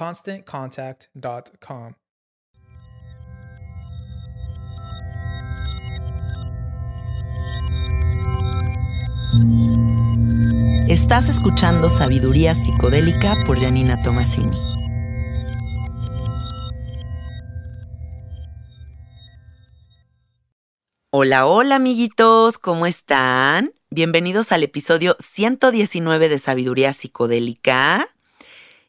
ConstantContact.com. Estás escuchando Sabiduría Psicodélica por Janina Tomasini. Hola, hola amiguitos, ¿cómo están? Bienvenidos al episodio 119 de Sabiduría Psicodélica.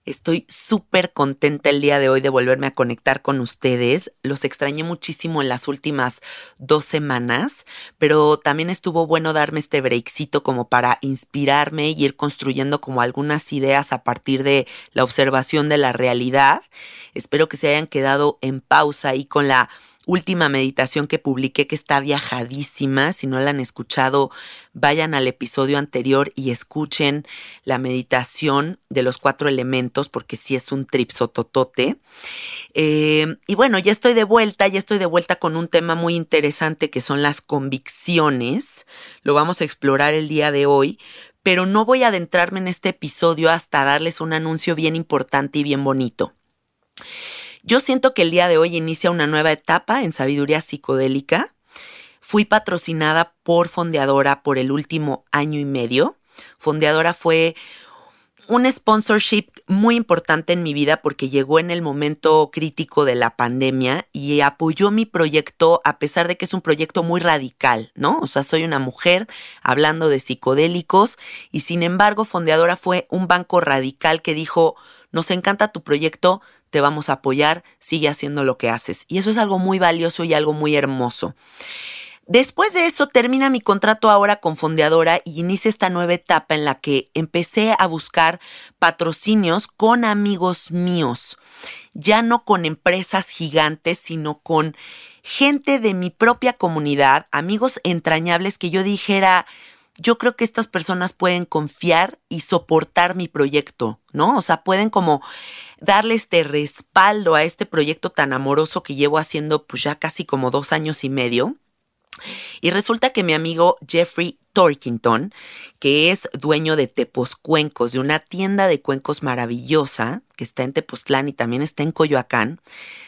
Estoy súper contenta el día de hoy de volverme a conectar con ustedes. Los extrañé muchísimo en las últimas dos semanas, pero también estuvo bueno darme este breakcito como para inspirarme y ir construyendo como algunas ideas a partir de la observación de la realidad. Espero que se hayan quedado en pausa ahí con la última meditación que publiqué que está viajadísima. Si no la han escuchado, vayan al episodio anterior y escuchen la meditación de los cuatro elementos porque sí es un tripsototote. Eh, y bueno, ya estoy de vuelta, ya estoy de vuelta con un tema muy interesante que son las convicciones. Lo vamos a explorar el día de hoy, pero no voy a adentrarme en este episodio hasta darles un anuncio bien importante y bien bonito. Yo siento que el día de hoy inicia una nueva etapa en sabiduría psicodélica. Fui patrocinada por Fondeadora por el último año y medio. Fondeadora fue un sponsorship muy importante en mi vida porque llegó en el momento crítico de la pandemia y apoyó mi proyecto a pesar de que es un proyecto muy radical, ¿no? O sea, soy una mujer hablando de psicodélicos y sin embargo Fondeadora fue un banco radical que dijo, nos encanta tu proyecto, te vamos a apoyar, sigue haciendo lo que haces. Y eso es algo muy valioso y algo muy hermoso. Después de eso termina mi contrato ahora con Fondeadora y inicia esta nueva etapa en la que empecé a buscar patrocinios con amigos míos, ya no con empresas gigantes, sino con gente de mi propia comunidad, amigos entrañables que yo dijera, yo creo que estas personas pueden confiar y soportar mi proyecto, ¿no? O sea, pueden como darle este respaldo a este proyecto tan amoroso que llevo haciendo pues ya casi como dos años y medio. Y resulta que mi amigo Jeffrey Torkington, que es dueño de Tepos Cuencos, de una tienda de cuencos maravillosa que está en Tepoztlán y también está en Coyoacán,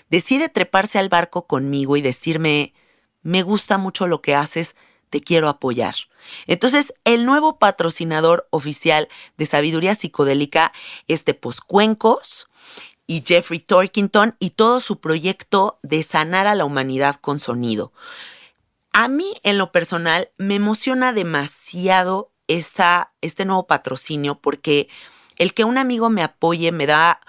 decide treparse al barco conmigo y decirme, me gusta mucho lo que haces, te quiero apoyar. Entonces, el nuevo patrocinador oficial de Sabiduría Psicodélica es de Poscuencos y Jeffrey Torkington y todo su proyecto de sanar a la humanidad con sonido. A mí, en lo personal, me emociona demasiado esa, este nuevo patrocinio porque el que un amigo me apoye me da,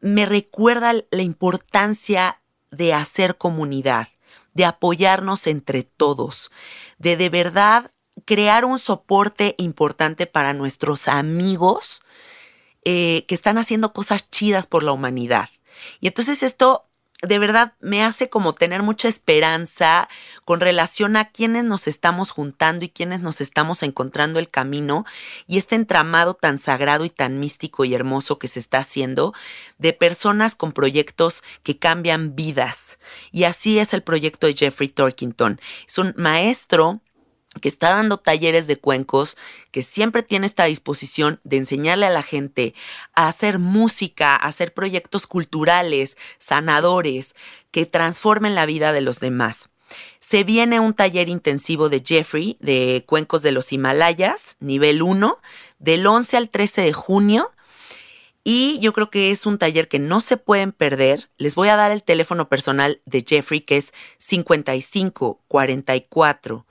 me recuerda la importancia de hacer comunidad, de apoyarnos entre todos, de de verdad crear un soporte importante para nuestros amigos eh, que están haciendo cosas chidas por la humanidad. Y entonces esto de verdad me hace como tener mucha esperanza con relación a quienes nos estamos juntando y quienes nos estamos encontrando el camino y este entramado tan sagrado y tan místico y hermoso que se está haciendo de personas con proyectos que cambian vidas. Y así es el proyecto de Jeffrey Torkington. Es un maestro que está dando talleres de cuencos, que siempre tiene esta disposición de enseñarle a la gente a hacer música, a hacer proyectos culturales, sanadores, que transformen la vida de los demás. Se viene un taller intensivo de Jeffrey de Cuencos de los Himalayas, nivel 1, del 11 al 13 de junio. Y yo creo que es un taller que no se pueden perder. Les voy a dar el teléfono personal de Jeffrey, que es 55 44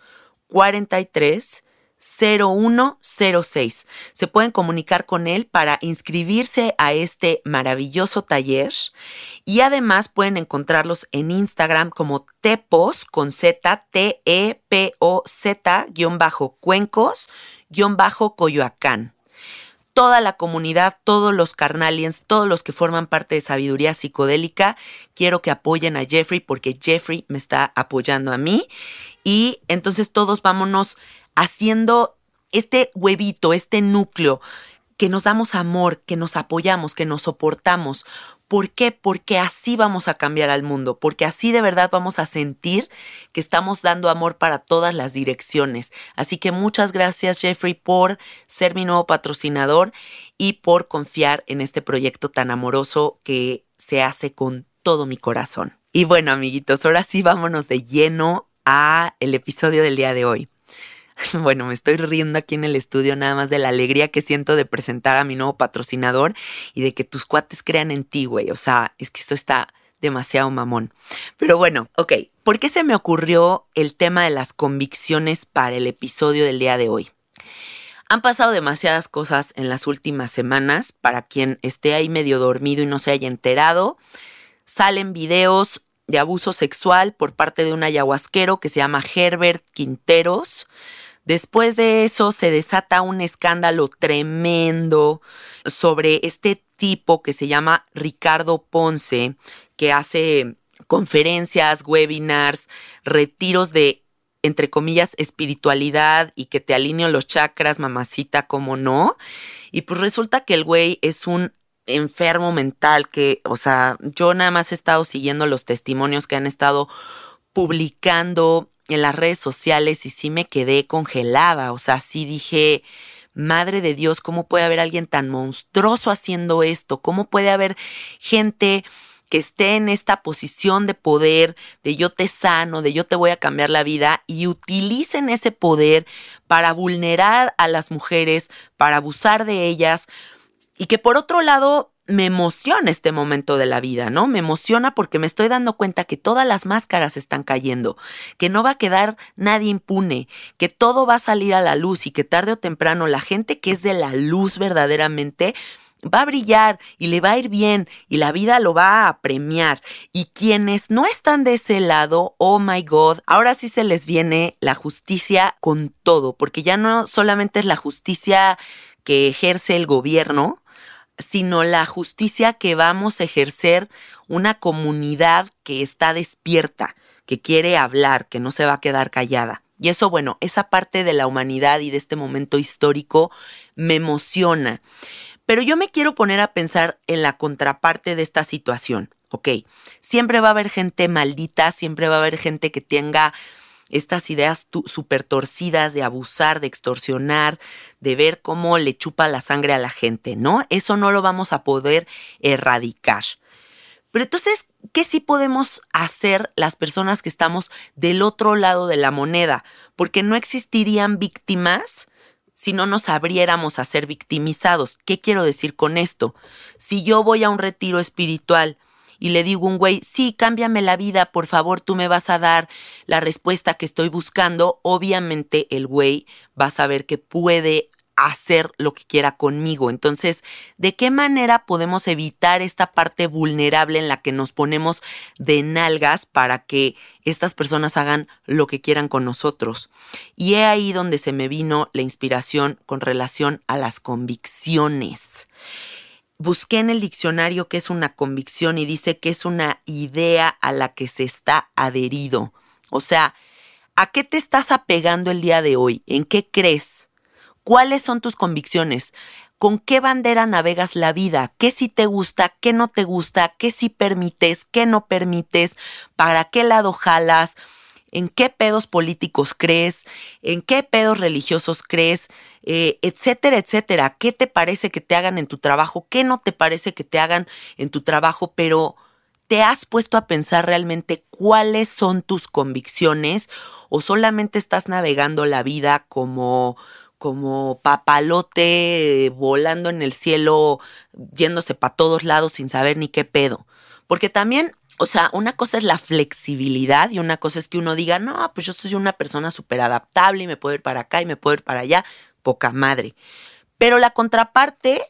43 0106. Se pueden comunicar con él para inscribirse a este maravilloso taller y además pueden encontrarlos en Instagram como tepos con z t e p o z guion bajo cuencos guion bajo coyoacán toda la comunidad, todos los carnalians, todos los que forman parte de sabiduría psicodélica, quiero que apoyen a Jeffrey porque Jeffrey me está apoyando a mí. Y entonces todos vámonos haciendo este huevito, este núcleo, que nos damos amor, que nos apoyamos, que nos soportamos, ¿Por qué? Porque así vamos a cambiar al mundo, porque así de verdad vamos a sentir que estamos dando amor para todas las direcciones. Así que muchas gracias Jeffrey por ser mi nuevo patrocinador y por confiar en este proyecto tan amoroso que se hace con todo mi corazón. Y bueno, amiguitos, ahora sí vámonos de lleno a el episodio del día de hoy. Bueno, me estoy riendo aquí en el estudio nada más de la alegría que siento de presentar a mi nuevo patrocinador y de que tus cuates crean en ti, güey. O sea, es que esto está demasiado mamón. Pero bueno, ok, ¿por qué se me ocurrió el tema de las convicciones para el episodio del día de hoy? Han pasado demasiadas cosas en las últimas semanas. Para quien esté ahí medio dormido y no se haya enterado, salen videos de abuso sexual por parte de un ayahuasquero que se llama Herbert Quinteros. Después de eso se desata un escándalo tremendo sobre este tipo que se llama Ricardo Ponce, que hace conferencias, webinars, retiros de, entre comillas, espiritualidad y que te alineo los chakras, mamacita, como no. Y pues resulta que el güey es un enfermo mental que, o sea, yo nada más he estado siguiendo los testimonios que han estado publicando en las redes sociales y sí me quedé congelada, o sea, sí dije, madre de Dios, ¿cómo puede haber alguien tan monstruoso haciendo esto? ¿Cómo puede haber gente que esté en esta posición de poder, de yo te sano, de yo te voy a cambiar la vida y utilicen ese poder para vulnerar a las mujeres, para abusar de ellas y que por otro lado me emociona este momento de la vida, ¿no? Me emociona porque me estoy dando cuenta que todas las máscaras están cayendo, que no va a quedar nadie impune, que todo va a salir a la luz y que tarde o temprano la gente que es de la luz verdaderamente va a brillar y le va a ir bien y la vida lo va a premiar. Y quienes no están de ese lado, oh my God, ahora sí se les viene la justicia con todo, porque ya no solamente es la justicia que ejerce el gobierno, sino la justicia que vamos a ejercer una comunidad que está despierta, que quiere hablar, que no se va a quedar callada. Y eso, bueno, esa parte de la humanidad y de este momento histórico me emociona. Pero yo me quiero poner a pensar en la contraparte de esta situación. Ok, siempre va a haber gente maldita, siempre va a haber gente que tenga estas ideas súper torcidas de abusar, de extorsionar, de ver cómo le chupa la sangre a la gente, ¿no? Eso no lo vamos a poder erradicar. Pero entonces, ¿qué sí podemos hacer las personas que estamos del otro lado de la moneda? Porque no existirían víctimas si no nos abriéramos a ser victimizados. ¿Qué quiero decir con esto? Si yo voy a un retiro espiritual, y le digo a un güey, sí, cámbiame la vida, por favor, tú me vas a dar la respuesta que estoy buscando, obviamente el güey va a saber que puede hacer lo que quiera conmigo. Entonces, ¿de qué manera podemos evitar esta parte vulnerable en la que nos ponemos de nalgas para que estas personas hagan lo que quieran con nosotros? Y he ahí donde se me vino la inspiración con relación a las convicciones. Busqué en el diccionario qué es una convicción y dice que es una idea a la que se está adherido. O sea, ¿a qué te estás apegando el día de hoy? ¿En qué crees? ¿Cuáles son tus convicciones? ¿Con qué bandera navegas la vida? ¿Qué sí te gusta? ¿Qué no te gusta? ¿Qué sí permites? ¿Qué no permites? ¿Para qué lado jalas? ¿En qué pedos políticos crees? ¿En qué pedos religiosos crees? Eh, etcétera, etcétera. ¿Qué te parece que te hagan en tu trabajo? ¿Qué no te parece que te hagan en tu trabajo? Pero ¿te has puesto a pensar realmente cuáles son tus convicciones? ¿O solamente estás navegando la vida como como papalote volando en el cielo, yéndose para todos lados sin saber ni qué pedo. Porque también, o sea, una cosa es la flexibilidad y una cosa es que uno diga, no, pues yo soy una persona súper adaptable y me puedo ir para acá y me puedo ir para allá, poca madre. Pero la contraparte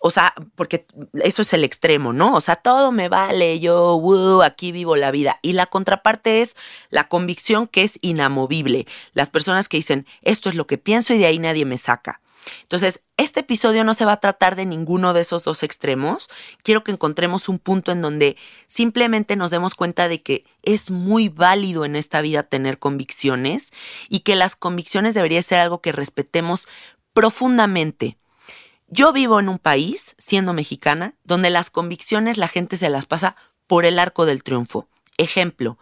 o sea, porque eso es el extremo, ¿no? O sea, todo me vale, yo, aquí vivo la vida. Y la contraparte es la convicción que es inamovible. Las personas que dicen, esto es lo que pienso y de ahí nadie me saca. Entonces, este episodio no se va a tratar de ninguno de esos dos extremos. Quiero que encontremos un punto en donde simplemente nos demos cuenta de que es muy válido en esta vida tener convicciones y que las convicciones debería ser algo que respetemos profundamente yo vivo en un país, siendo mexicana, donde las convicciones la gente se las pasa por el arco del triunfo. Ejemplo,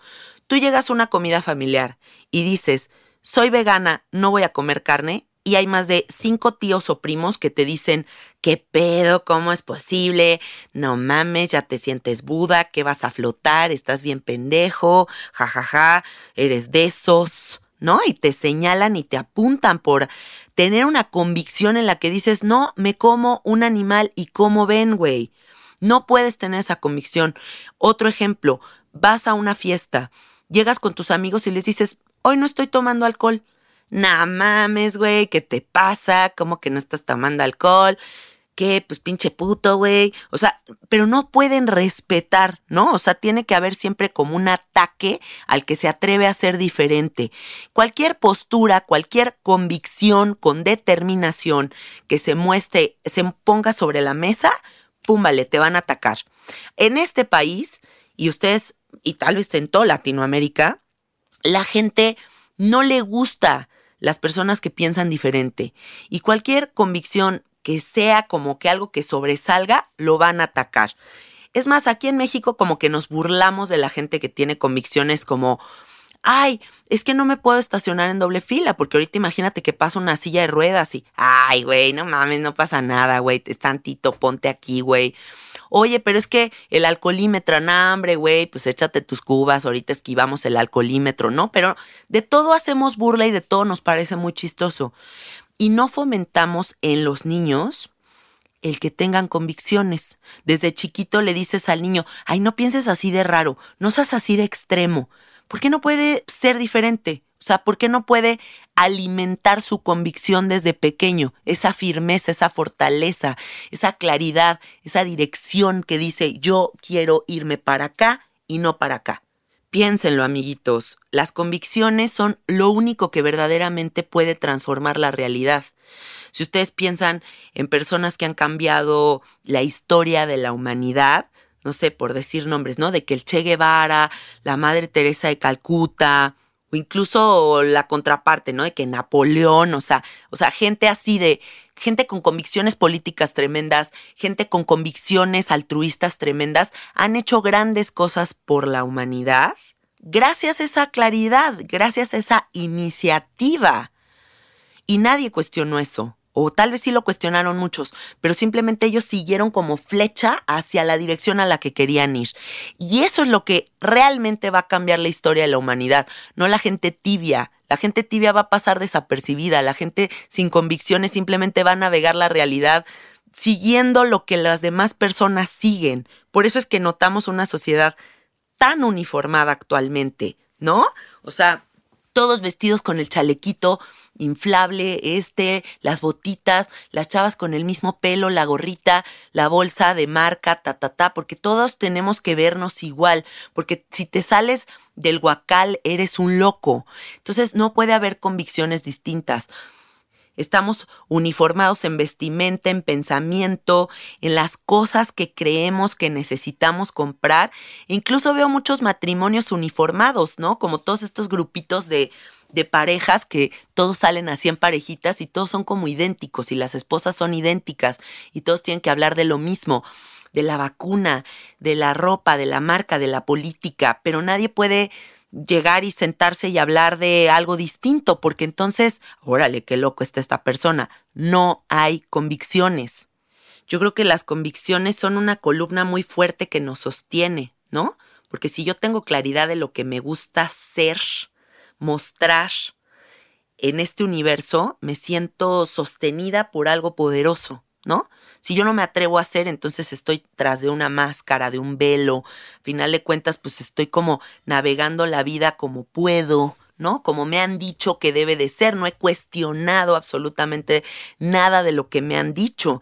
tú llegas a una comida familiar y dices, soy vegana, no voy a comer carne, y hay más de cinco tíos o primos que te dicen, ¿qué pedo? ¿Cómo es posible? No mames, ya te sientes Buda, que vas a flotar, estás bien pendejo, jajaja, ja, ja, eres de esos. ¿no? Y te señalan y te apuntan por tener una convicción en la que dices, no, me como un animal y como ven, güey. No puedes tener esa convicción. Otro ejemplo, vas a una fiesta, llegas con tus amigos y les dices, hoy no estoy tomando alcohol. Nah mames, güey, ¿qué te pasa? ¿Cómo que no estás tomando alcohol? ¿qué? Pues pinche puto, güey. O sea, pero no pueden respetar, ¿no? O sea, tiene que haber siempre como un ataque al que se atreve a ser diferente. Cualquier postura, cualquier convicción con determinación que se muestre, se ponga sobre la mesa, pum, vale, te van a atacar. En este país, y ustedes, y tal vez en toda Latinoamérica, la gente no le gusta las personas que piensan diferente. Y cualquier convicción que sea como que algo que sobresalga, lo van a atacar. Es más, aquí en México como que nos burlamos de la gente que tiene convicciones como, ay, es que no me puedo estacionar en doble fila, porque ahorita imagínate que pasa una silla de ruedas y, ay, güey, no mames, no pasa nada, güey, es tantito, ponte aquí, güey. Oye, pero es que el alcoholímetro, no, hambre, güey, pues échate tus cubas, ahorita esquivamos el alcoholímetro, ¿no? Pero de todo hacemos burla y de todo nos parece muy chistoso y no fomentamos en los niños el que tengan convicciones. Desde chiquito le dices al niño, ay, no pienses así de raro, no seas así de extremo. ¿Por qué no puede ser diferente? O sea, ¿por qué no puede alimentar su convicción desde pequeño? Esa firmeza, esa fortaleza, esa claridad, esa dirección que dice, yo quiero irme para acá y no para acá. Piénsenlo, amiguitos, las convicciones son lo único que verdaderamente puede transformar la realidad. Si ustedes piensan en personas que han cambiado la historia de la humanidad, no sé, por decir nombres, ¿no? De que el Che Guevara, la Madre Teresa de Calcuta, o incluso la contraparte, ¿no? De que Napoleón, o sea, o sea, gente así de gente con convicciones políticas tremendas, gente con convicciones altruistas tremendas, han hecho grandes cosas por la humanidad gracias a esa claridad, gracias a esa iniciativa. Y nadie cuestionó eso o tal vez sí lo cuestionaron muchos, pero simplemente ellos siguieron como flecha hacia la dirección a la que querían ir. Y eso es lo que realmente va a cambiar la historia de la humanidad, no la gente tibia. La gente tibia va a pasar desapercibida, la gente sin convicciones simplemente va a navegar la realidad siguiendo lo que las demás personas siguen. Por eso es que notamos una sociedad tan uniformada actualmente, ¿no? O sea, todos vestidos con el chalequito inflable, este, las botitas, las chavas con el mismo pelo, la gorrita, la bolsa de marca, ta, ta, ta, porque todos tenemos que vernos igual, porque si te sales del guacal eres un loco. Entonces no puede haber convicciones distintas. Estamos uniformados en vestimenta, en pensamiento, en las cosas que creemos que necesitamos comprar. Incluso veo muchos matrimonios uniformados, ¿no? Como todos estos grupitos de, parejas que todos salen así en parejitas y todos son como idénticos y las esposas son idénticas y todos tienen que hablar de lo mismo de la vacuna, de la ropa, de la marca, de la política, pero nadie puede llegar y sentarse y hablar de algo distinto, porque entonces, órale, qué loco está esta persona. No hay convicciones. Yo creo que las convicciones son una columna muy fuerte que nos sostiene, ¿no? Porque si yo tengo claridad de lo que me gusta ser, mostrar en este universo, me siento sostenida por algo poderoso, ¿no? Si yo no me atrevo a hacer, entonces estoy tras de una máscara, de un velo. Al final de cuentas, pues estoy como navegando la vida como puedo, ¿no? Como me han dicho que debe de ser. No he cuestionado absolutamente nada de lo que me han dicho.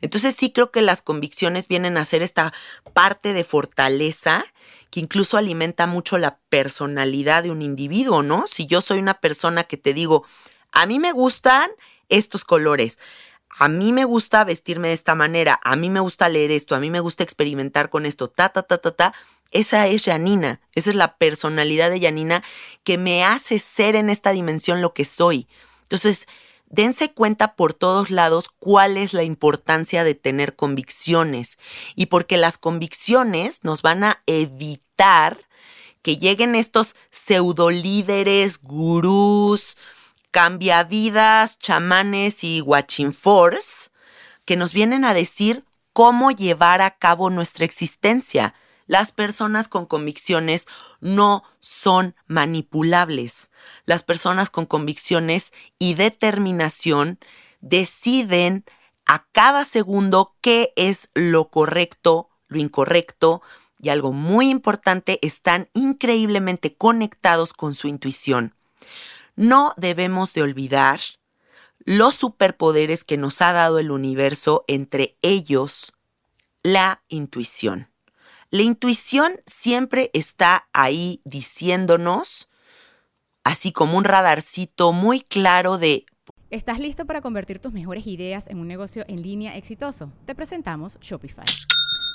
Entonces sí creo que las convicciones vienen a ser esta parte de fortaleza que incluso alimenta mucho la personalidad de un individuo, ¿no? Si yo soy una persona que te digo, a mí me gustan estos colores, a mí me gusta vestirme de esta manera, a mí me gusta leer esto, a mí me gusta experimentar con esto, ta, ta, ta, ta, ta. Esa es Janina, esa es la personalidad de Janina que me hace ser en esta dimensión lo que soy. Entonces, dense cuenta por todos lados cuál es la importancia de tener convicciones y porque las convicciones nos van a evitar que lleguen estos pseudolíderes, gurús, cambiavidas, chamanes y force que nos vienen a decir cómo llevar a cabo nuestra existencia. Las personas con convicciones no son manipulables. Las personas con convicciones y determinación deciden a cada segundo qué es lo correcto, lo incorrecto y algo muy importante, están increíblemente conectados con su intuición. No debemos de olvidar los superpoderes que nos ha dado el universo, entre ellos la intuición. La intuición siempre está ahí diciéndonos, así como un radarcito muy claro de... ¿Estás listo para convertir tus mejores ideas en un negocio en línea exitoso? Te presentamos Shopify.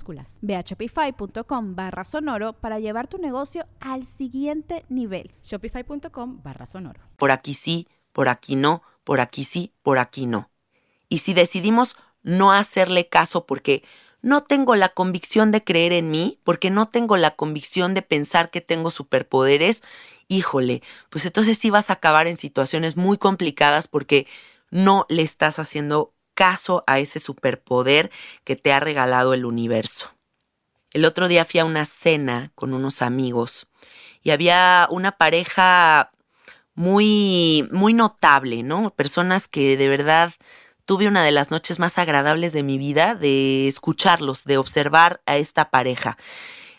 minúsculas Ve a shopify.com barra sonoro para llevar tu negocio al siguiente nivel. Shopify.com barra sonoro. Por aquí sí, por aquí no, por aquí sí, por aquí no. Y si decidimos no hacerle caso porque no tengo la convicción de creer en mí, porque no tengo la convicción de pensar que tengo superpoderes, híjole, pues entonces sí vas a acabar en situaciones muy complicadas porque no le estás haciendo caso a ese superpoder que te ha regalado el universo. El otro día fui a una cena con unos amigos y había una pareja muy, muy notable, ¿no? Personas que de verdad tuve una de las noches más agradables de mi vida de escucharlos, de observar a esta pareja.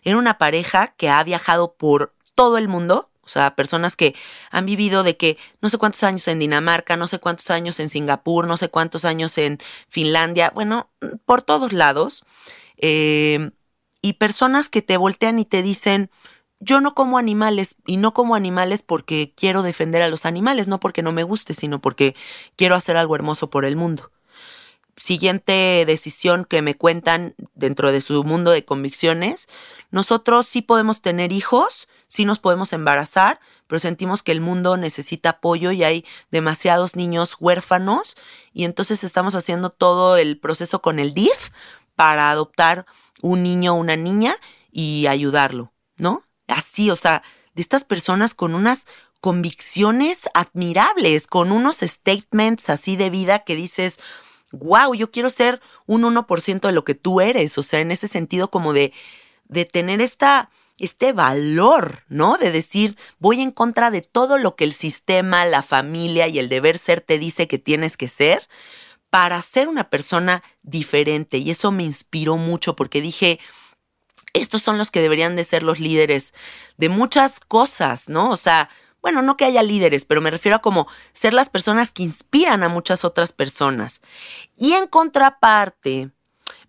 Era una pareja que ha viajado por todo el mundo, o sea, personas que han vivido de que no sé cuántos años en Dinamarca, no sé cuántos años en Singapur, no sé cuántos años en Finlandia, bueno, por todos lados. Eh, y personas que te voltean y te dicen, yo no como animales y no como animales porque quiero defender a los animales, no porque no me guste, sino porque quiero hacer algo hermoso por el mundo. siguiente decisión que me cuentan dentro de su mundo de convicciones, nosotros sí podemos tener hijos, sí nos podemos embarazar, pero sentimos que el mundo necesita apoyo y hay demasiados niños huérfanos y entonces estamos haciendo todo el proceso con el DIF para adoptar un niño o una niña y ayudarlo, ¿no? Así, o sea, de estas personas con unas convicciones admirables, con unos statements así de vida que dices, wow, yo quiero ser un 1% de lo que tú eres, o sea, en ese sentido como de, de tener esta, este valor, ¿no? De decir, voy en contra de todo lo que el sistema, la familia y el deber ser te dice que tienes que ser para ser una persona diferente. Y eso me inspiró mucho porque dije, estos son los que deberían de ser los líderes de muchas cosas, ¿no? O sea, bueno, no que haya líderes, pero me refiero a como ser las personas que inspiran a muchas otras personas. Y en contraparte,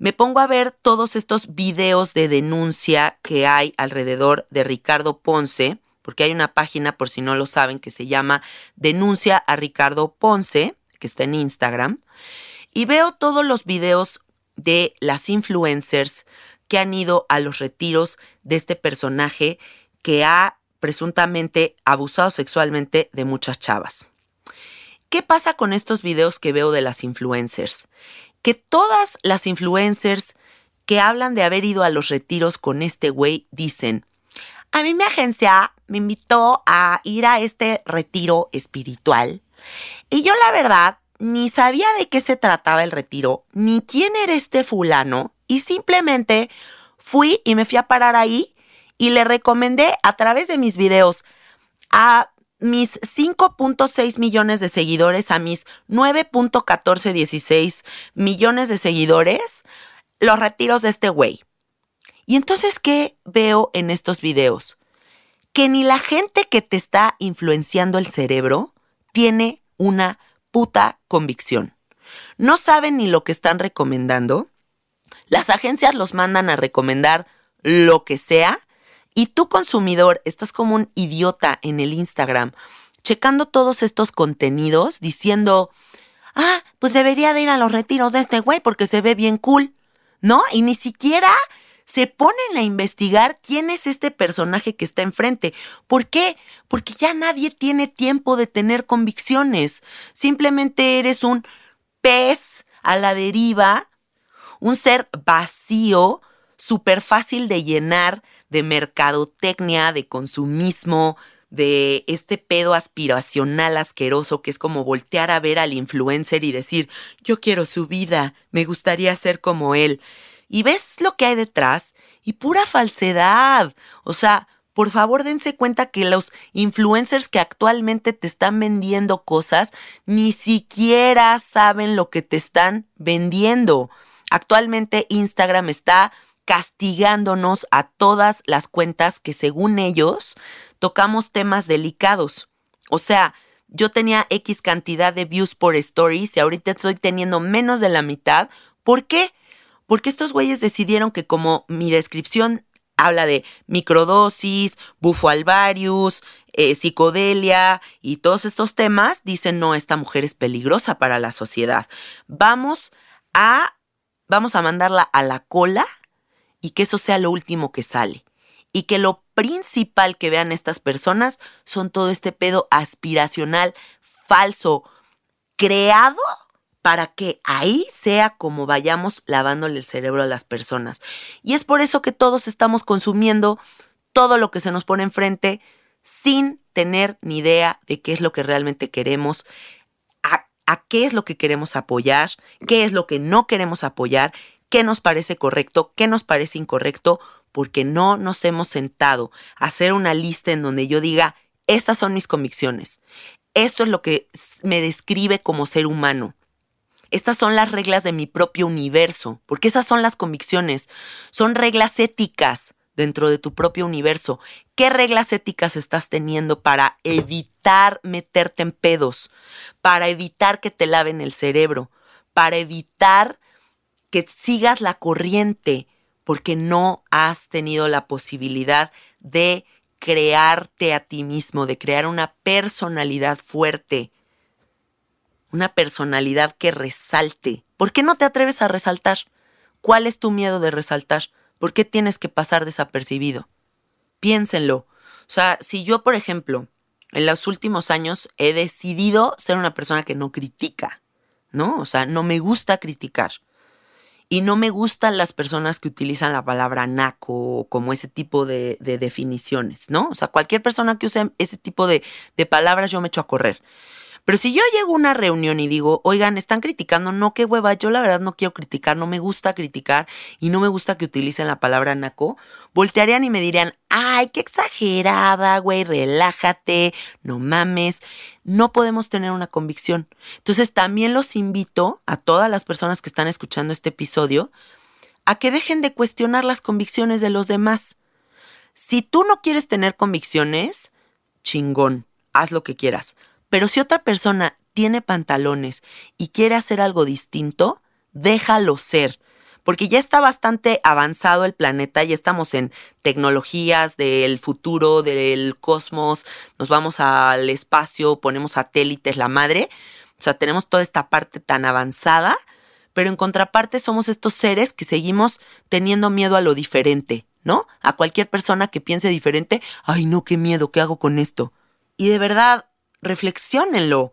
me pongo a ver todos estos videos de denuncia que hay alrededor de Ricardo Ponce, porque hay una página, por si no lo saben, que se llama Denuncia a Ricardo Ponce, que está en Instagram, y veo todos los videos de las influencers que han ido a los retiros de este personaje que ha presuntamente abusado sexualmente de muchas chavas. ¿Qué pasa con estos videos que veo de las influencers? Que todas las influencers que hablan de haber ido a los retiros con este güey dicen, a mí mi agencia me invitó a ir a este retiro espiritual y yo la verdad ni sabía de qué se trataba el retiro, ni quién era este fulano y simplemente fui y me fui a parar ahí y le recomendé a través de mis videos a mis 5.6 millones de seguidores, a mis 9.1416 millones de seguidores, los retiros de este güey. Y entonces, ¿qué veo en estos videos? Que ni la gente que te está influenciando el cerebro tiene una puta convicción. No saben ni lo que están recomendando. Las agencias los mandan a recomendar lo que sea y tú consumidor estás como un idiota en el Instagram, checando todos estos contenidos, diciendo, ah, pues debería de ir a los retiros de este güey porque se ve bien cool, ¿no? Y ni siquiera se ponen a investigar quién es este personaje que está enfrente. ¿Por qué? Porque ya nadie tiene tiempo de tener convicciones. Simplemente eres un pez a la deriva, un ser vacío, súper fácil de llenar, de mercadotecnia, de consumismo, de este pedo aspiracional asqueroso que es como voltear a ver al influencer y decir, yo quiero su vida, me gustaría ser como él. Y ves lo que hay detrás y pura falsedad. O sea, por favor dense cuenta que los influencers que actualmente te están vendiendo cosas ni siquiera saben lo que te están vendiendo. Actualmente Instagram está castigándonos a todas las cuentas que según ellos tocamos temas delicados. O sea, yo tenía X cantidad de views por stories y ahorita estoy teniendo menos de la mitad. ¿Por qué? Porque estos güeyes decidieron que como mi descripción habla de microdosis, bufo alvarius, eh, psicodelia y todos estos temas, dicen, no, esta mujer es peligrosa para la sociedad. Vamos a, vamos a mandarla a la cola y que eso sea lo último que sale. Y que lo principal que vean estas personas son todo este pedo aspiracional falso, creado para que ahí sea como vayamos lavándole el cerebro a las personas. Y es por eso que todos estamos consumiendo todo lo que se nos pone enfrente sin tener ni idea de qué es lo que realmente queremos, a, a, qué es lo que queremos apoyar, qué es lo que no queremos apoyar qué nos parece correcto, qué nos parece incorrecto, porque no nos hemos sentado a hacer una lista en donde yo diga, estas son mis convicciones, esto es lo que me describe como ser humano. Estas son las reglas de mi propio universo, porque esas son las convicciones, son reglas éticas dentro de tu propio universo. ¿Qué reglas éticas estás teniendo para evitar meterte en pedos, para evitar que te laven el cerebro, para evitar que sigas la corriente porque no has tenido la posibilidad de crearte a ti mismo, de crear una personalidad fuerte. una personalidad que resalte. ¿Por qué no te atreves a resaltar? ¿Cuál es tu miedo de resaltar? ¿Por qué tienes que pasar desapercibido? Piénsenlo. O sea, si yo, por ejemplo, en los últimos años he decidido ser una persona que no critica, ¿no? O sea, no me gusta criticar. Y no me gustan las personas que utilizan la palabra naco o como ese tipo de, definiciones, ¿no? O sea, cualquier persona que use ese tipo de, palabras yo me echo a correr. Pero si yo llego a una reunión y digo, oigan, están criticando, no, qué hueva, yo la verdad no quiero criticar, no me gusta criticar y no me gusta que utilicen la palabra naco, voltearían y me dirían, ay, qué exagerada, güey, relájate, no mames, no podemos tener una convicción. Entonces también los invito a todas las personas que están escuchando este episodio a que dejen de cuestionar las convicciones de los demás. Si tú no quieres tener convicciones, chingón, haz lo que quieras. Pero si otra persona tiene pantalones y quiere hacer algo distinto, déjalo ser. Porque ya está bastante avanzado el planeta, ya estamos en tecnologías del futuro, del cosmos, nos vamos al espacio, ponemos satélites, la madre. O sea, tenemos toda esta parte tan avanzada, pero en contraparte somos estos seres que seguimos teniendo miedo a lo diferente, ¿no? A cualquier persona que piense diferente, ay no, qué miedo, ¿qué hago con esto? Y de verdad, reflexiónenlo.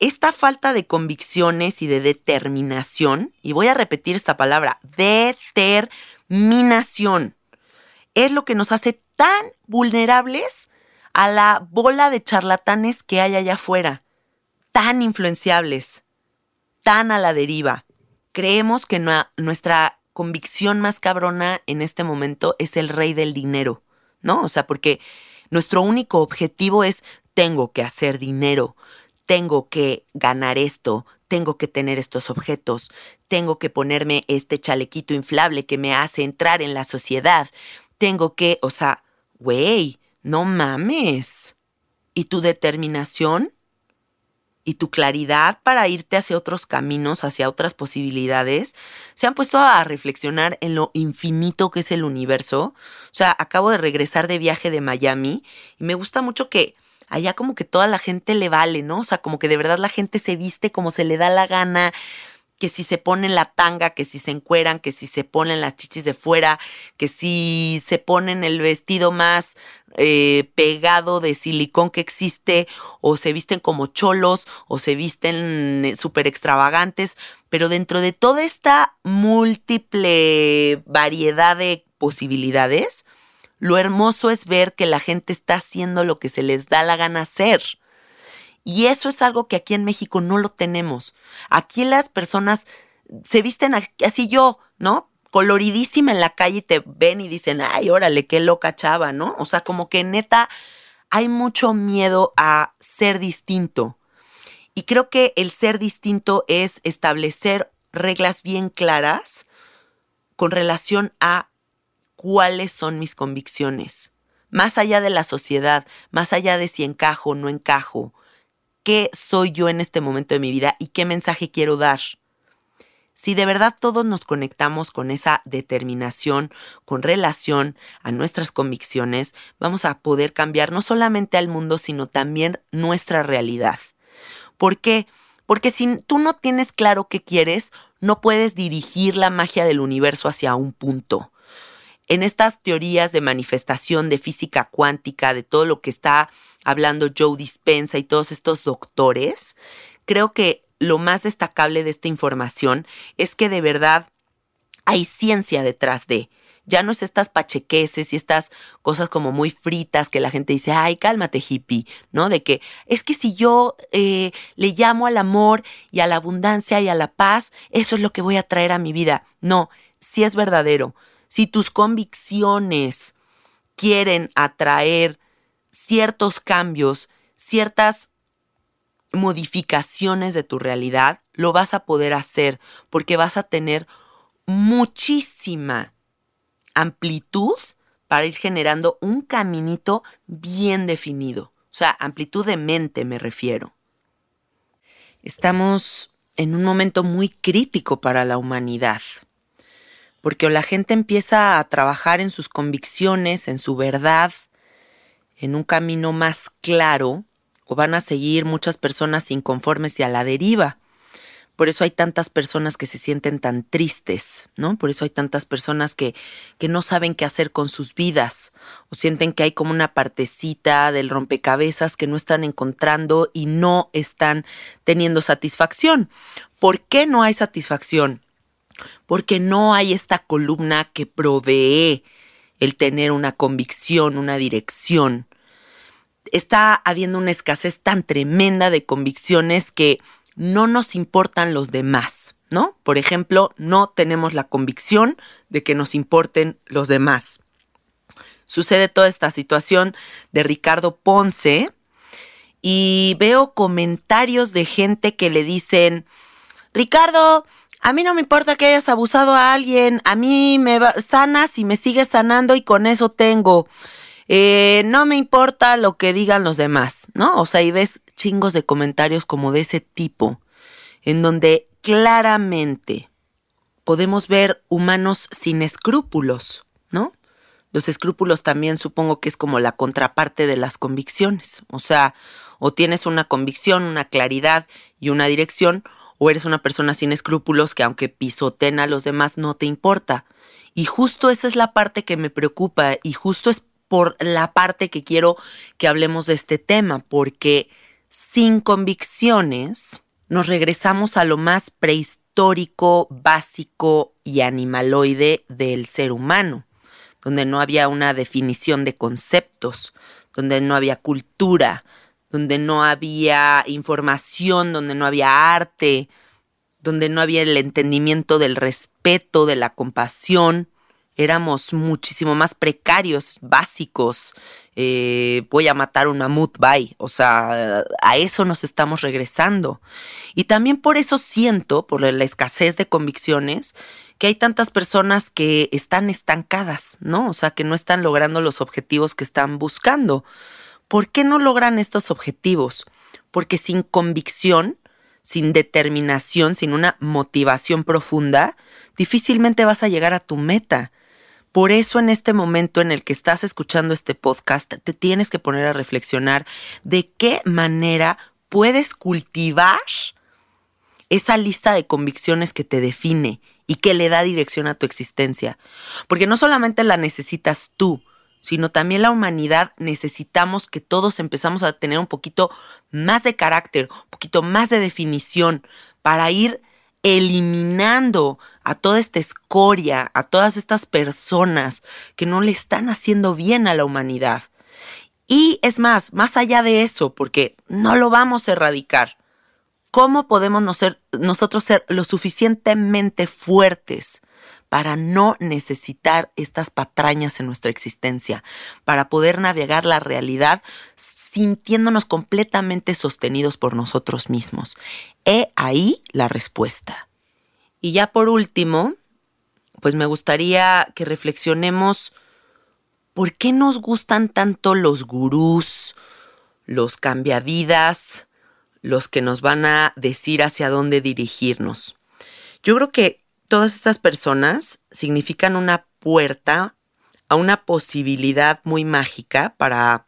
Esta falta de convicciones y de determinación, y voy a repetir esta palabra, determinación, es lo que nos hace tan vulnerables a la bola de charlatanes que hay allá afuera, tan influenciables, tan a la deriva. Creemos que nuestra convicción más cabrona en este momento es el rey del dinero, ¿no? O sea, porque nuestro único objetivo es tengo que hacer dinero, tengo que ganar esto, tengo que tener estos objetos, tengo que ponerme este chalequito inflable que me hace entrar en la sociedad, tengo que, o sea, güey, no mames. ¿Y tu determinación? y tu claridad para irte hacia otros caminos, hacia otras posibilidades, se han puesto a reflexionar en lo infinito que es el universo. O sea, acabo de regresar de viaje de Miami y me gusta mucho que allá como que toda la gente le vale, ¿no? O sea, como que de verdad la gente se viste como se le da la gana, que si se ponen la tanga, que si se encueran, que si se ponen las chichis de fuera, que si se ponen el vestido más eh, pegado de silicón que existe, o se visten como cholos, o se visten eh, súper extravagantes, pero dentro de toda esta múltiple variedad de posibilidades, lo hermoso es ver que la gente está haciendo lo que se les da la gana hacer. Y eso es algo que aquí en México no lo tenemos. Aquí las personas se visten así yo, ¿no? Coloridísima en la calle y te ven y dicen, ay, órale, qué loca chava, ¿no? O sea, como que neta hay mucho miedo a ser distinto. Y creo que el ser distinto es establecer reglas bien claras con relación a cuáles son mis convicciones, más allá de la sociedad, más allá de si encajo o no encajo, qué soy yo en este momento de mi vida y qué mensaje quiero dar. Si de verdad todos nos conectamos con esa determinación, con relación a nuestras convicciones, vamos a poder cambiar no solamente al mundo, sino también nuestra realidad. ¿Por qué? Porque si tú no tienes claro qué quieres, no puedes dirigir la magia del universo hacia un punto en estas teorías de manifestación de física cuántica, de todo lo que está hablando Joe Dispensa y todos estos doctores, creo que lo más destacable de esta información es que de verdad hay ciencia detrás de. Ya no es estas pachequeses y estas cosas como muy fritas que la gente dice, ay, cálmate hippie, ¿no? De que es que si yo eh, le llamo al amor y a la abundancia y a la paz, eso es lo que voy a traer a mi vida. No, sí es verdadero si tus convicciones quieren atraer ciertos cambios, ciertas modificaciones de tu realidad, lo vas a poder hacer porque vas a tener muchísima amplitud para ir generando un caminito bien definido. O sea, amplitud de mente me refiero. Estamos en un momento muy crítico para la humanidad porque la gente empieza a trabajar en sus convicciones, en su verdad, en un camino más claro, o van a seguir muchas personas inconformes y a la deriva. Por eso hay tantas personas que se sienten tan tristes, ¿no? Por eso hay tantas personas que, que no saben qué hacer con sus vidas o sienten que hay como una partecita del rompecabezas que no están encontrando y no están teniendo satisfacción. ¿Por qué no hay satisfacción? Porque no hay esta columna que provee el tener una convicción, una dirección. Está habiendo una escasez tan tremenda de convicciones que no nos importan los demás, ¿no? Por ejemplo, no tenemos la convicción de que nos importen los demás. Sucede toda esta situación de Ricardo Ponce y veo comentarios de gente que le dicen, Ricardo, a mí no me importa que hayas abusado a alguien, a mí me sanas y me sigues sanando y con eso tengo. Eh, no me importa lo que digan los demás, ¿no? O sea, y ves chingos de comentarios como de ese tipo, en donde claramente podemos ver humanos sin escrúpulos, ¿no? Los escrúpulos también supongo que es como la contraparte de las convicciones. O sea, o tienes una convicción, una claridad y una dirección, o eres una persona sin escrúpulos que aunque pisoten a los demás no te importa. Y justo esa es la parte que me preocupa y justo es por la parte que quiero que hablemos de este tema, porque sin convicciones nos regresamos a lo más prehistórico, básico y animaloide del ser humano, donde no había una definición de conceptos, donde no había cultura, donde no había información, donde no había arte, donde no había el entendimiento del respeto, de la compasión, éramos muchísimo más precarios, básicos. Eh, voy a matar un mamut, bye. O sea, a eso nos estamos regresando. Y también por eso siento, por la escasez de convicciones, que hay tantas personas que están estancadas, ¿no? O sea, que no están logrando los objetivos que están buscando. ¿Por qué no logran estos objetivos? Porque sin convicción, sin determinación, sin una motivación profunda, difícilmente vas a llegar a tu meta. Por eso en este momento en el que estás escuchando este podcast, te tienes que poner a reflexionar de qué manera puedes cultivar esa lista de convicciones que te define y que le da dirección a tu existencia. Porque no solamente la necesitas tú, sino también la humanidad necesitamos que todos empezamos a tener un poquito más de carácter, un poquito más de definición para ir eliminando a toda esta escoria, a todas estas personas que no le están haciendo bien a la humanidad. Y es más, más allá de eso, porque no lo vamos a erradicar, ¿cómo podemos nosotros ser lo suficientemente fuertes para no necesitar estas patrañas en nuestra existencia, para poder navegar la realidad sintiéndonos completamente sostenidos por nosotros mismos? He ahí la respuesta. Y ya por último, pues me gustaría que reflexionemos por qué nos gustan tanto los gurús, los cambiavidas, los que nos van a decir hacia dónde dirigirnos. Yo creo que todas estas personas significan una puerta a una posibilidad muy mágica para,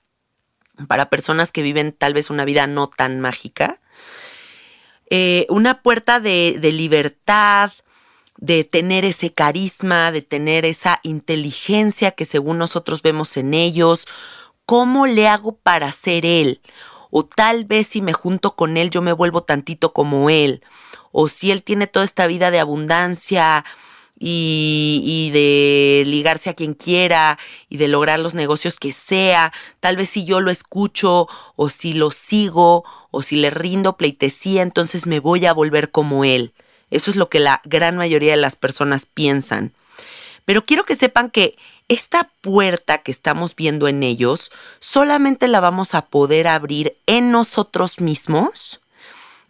para personas que viven tal vez una vida no tan mágica eh, una puerta de, de libertad, de tener ese carisma, de tener esa inteligencia que según nosotros vemos en ellos. ¿Cómo le hago para ser él? O tal vez si me junto con él yo me vuelvo tantito como él. O si él tiene toda esta vida de abundancia, y, y, de ligarse a quien quiera y de lograr los negocios que sea. Tal vez si yo lo escucho o si lo sigo o si le rindo pleitesía, entonces me voy a volver como él. Eso es lo que la gran mayoría de las personas piensan. Pero quiero que sepan que esta puerta que estamos viendo en ellos solamente la vamos a poder abrir en nosotros mismos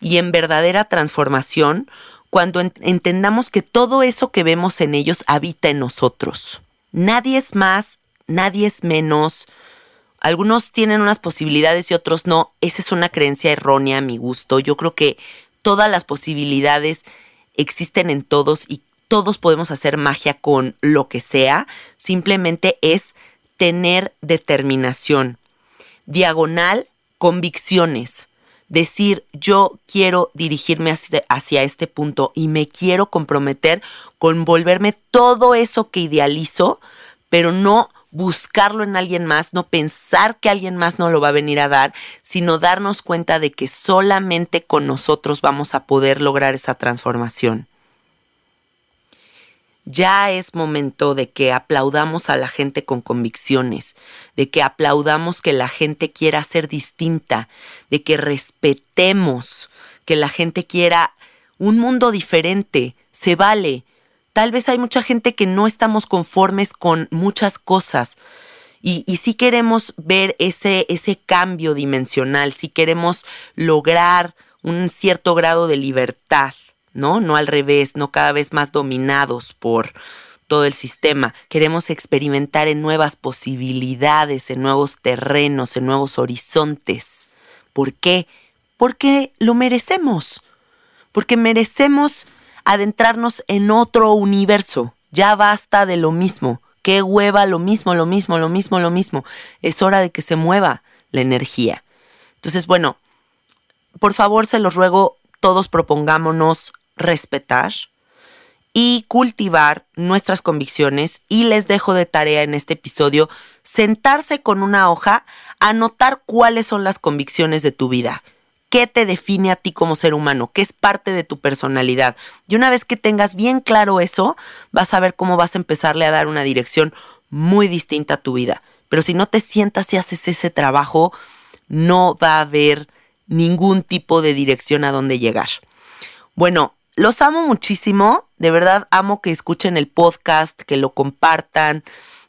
y en verdadera transformación cuando entendamos que todo eso que vemos en ellos habita en nosotros. Nadie es más, nadie es menos. Algunos tienen unas posibilidades y otros no. Esa es una creencia errónea a mi gusto. Yo creo que todas las posibilidades existen en todos y todos podemos hacer magia con lo que sea. Simplemente es tener determinación. Diagonal convicciones, decir yo quiero dirigirme hacia, este punto y me quiero comprometer con volverme todo eso que idealizo, pero no buscarlo en alguien más, no pensar que alguien más no lo va a venir a dar, sino darnos cuenta de que solamente con nosotros vamos a poder lograr esa transformación. Ya es momento de que aplaudamos a la gente con convicciones, de que aplaudamos que la gente quiera ser distinta, de que respetemos que la gente quiera un mundo diferente. Se vale. Tal vez hay mucha gente que no estamos conformes con muchas cosas. Y, y sí queremos ver ese, ese cambio dimensional, sí queremos lograr un cierto grado de libertad. ¿No? No al revés, no cada vez más dominados por todo el sistema. Queremos experimentar en nuevas posibilidades, en nuevos terrenos, en nuevos horizontes. ¿Por qué? Porque lo merecemos. Porque merecemos adentrarnos en otro universo. Ya basta de lo mismo. Qué hueva lo mismo, lo mismo, lo mismo, lo mismo. Es hora de que se mueva la energía. Entonces, bueno, por favor, se los ruego, todos propongámonos respetar y cultivar nuestras convicciones y les dejo de tarea en este episodio sentarse con una hoja, anotar cuáles son las convicciones de tu vida, qué te define a ti como ser humano, qué es parte de tu personalidad. Y una vez que tengas bien claro eso, vas a ver cómo vas a empezarle a dar una dirección muy distinta a tu vida. Pero si no te sientas y haces ese trabajo, no va a haber ningún tipo de dirección a dónde llegar. Bueno, los amo muchísimo, de verdad amo que escuchen el podcast, que lo compartan.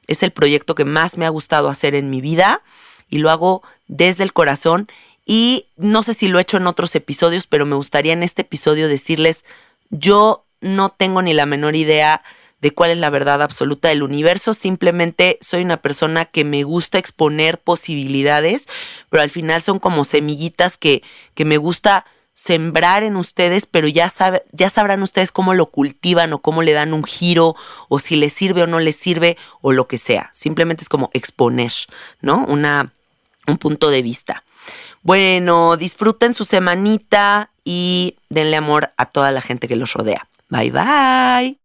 Es el proyecto que más me ha gustado hacer en mi vida y lo hago desde el corazón. Y no sé si lo he hecho en otros episodios, pero me gustaría en este episodio decirles, yo no tengo ni la menor idea de cuál es la verdad absoluta del universo, simplemente soy una persona que me gusta exponer posibilidades, pero al final son como semillitas que, que me gusta sembrar en ustedes, pero ya, sabe, ya sabrán ustedes cómo lo cultivan o cómo le dan un giro o si les sirve o no les sirve o lo que sea. Simplemente es como exponer, ¿no? Un punto de vista. Bueno, disfruten su semanita y denle amor a toda la gente que los rodea. Bye bye.